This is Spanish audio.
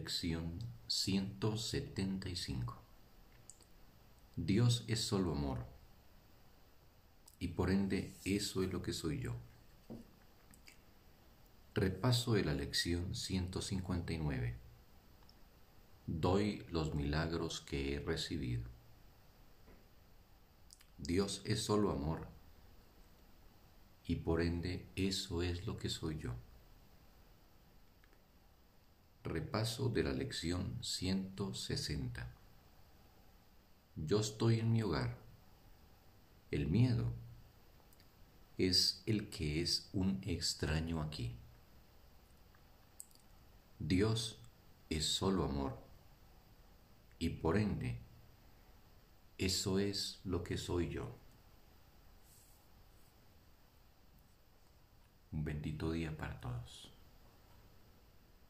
Lección 175 Dios es solo amor y por ende eso es lo que soy yo. Repaso de la lección 159. Doy los milagros que he recibido. Dios es solo amor y por ende eso es lo que soy yo. Repaso de la lección 160. Yo estoy en mi hogar. El miedo es el que es un extraño aquí. Dios es solo amor y por ende eso es lo que soy yo. Un bendito día para todos.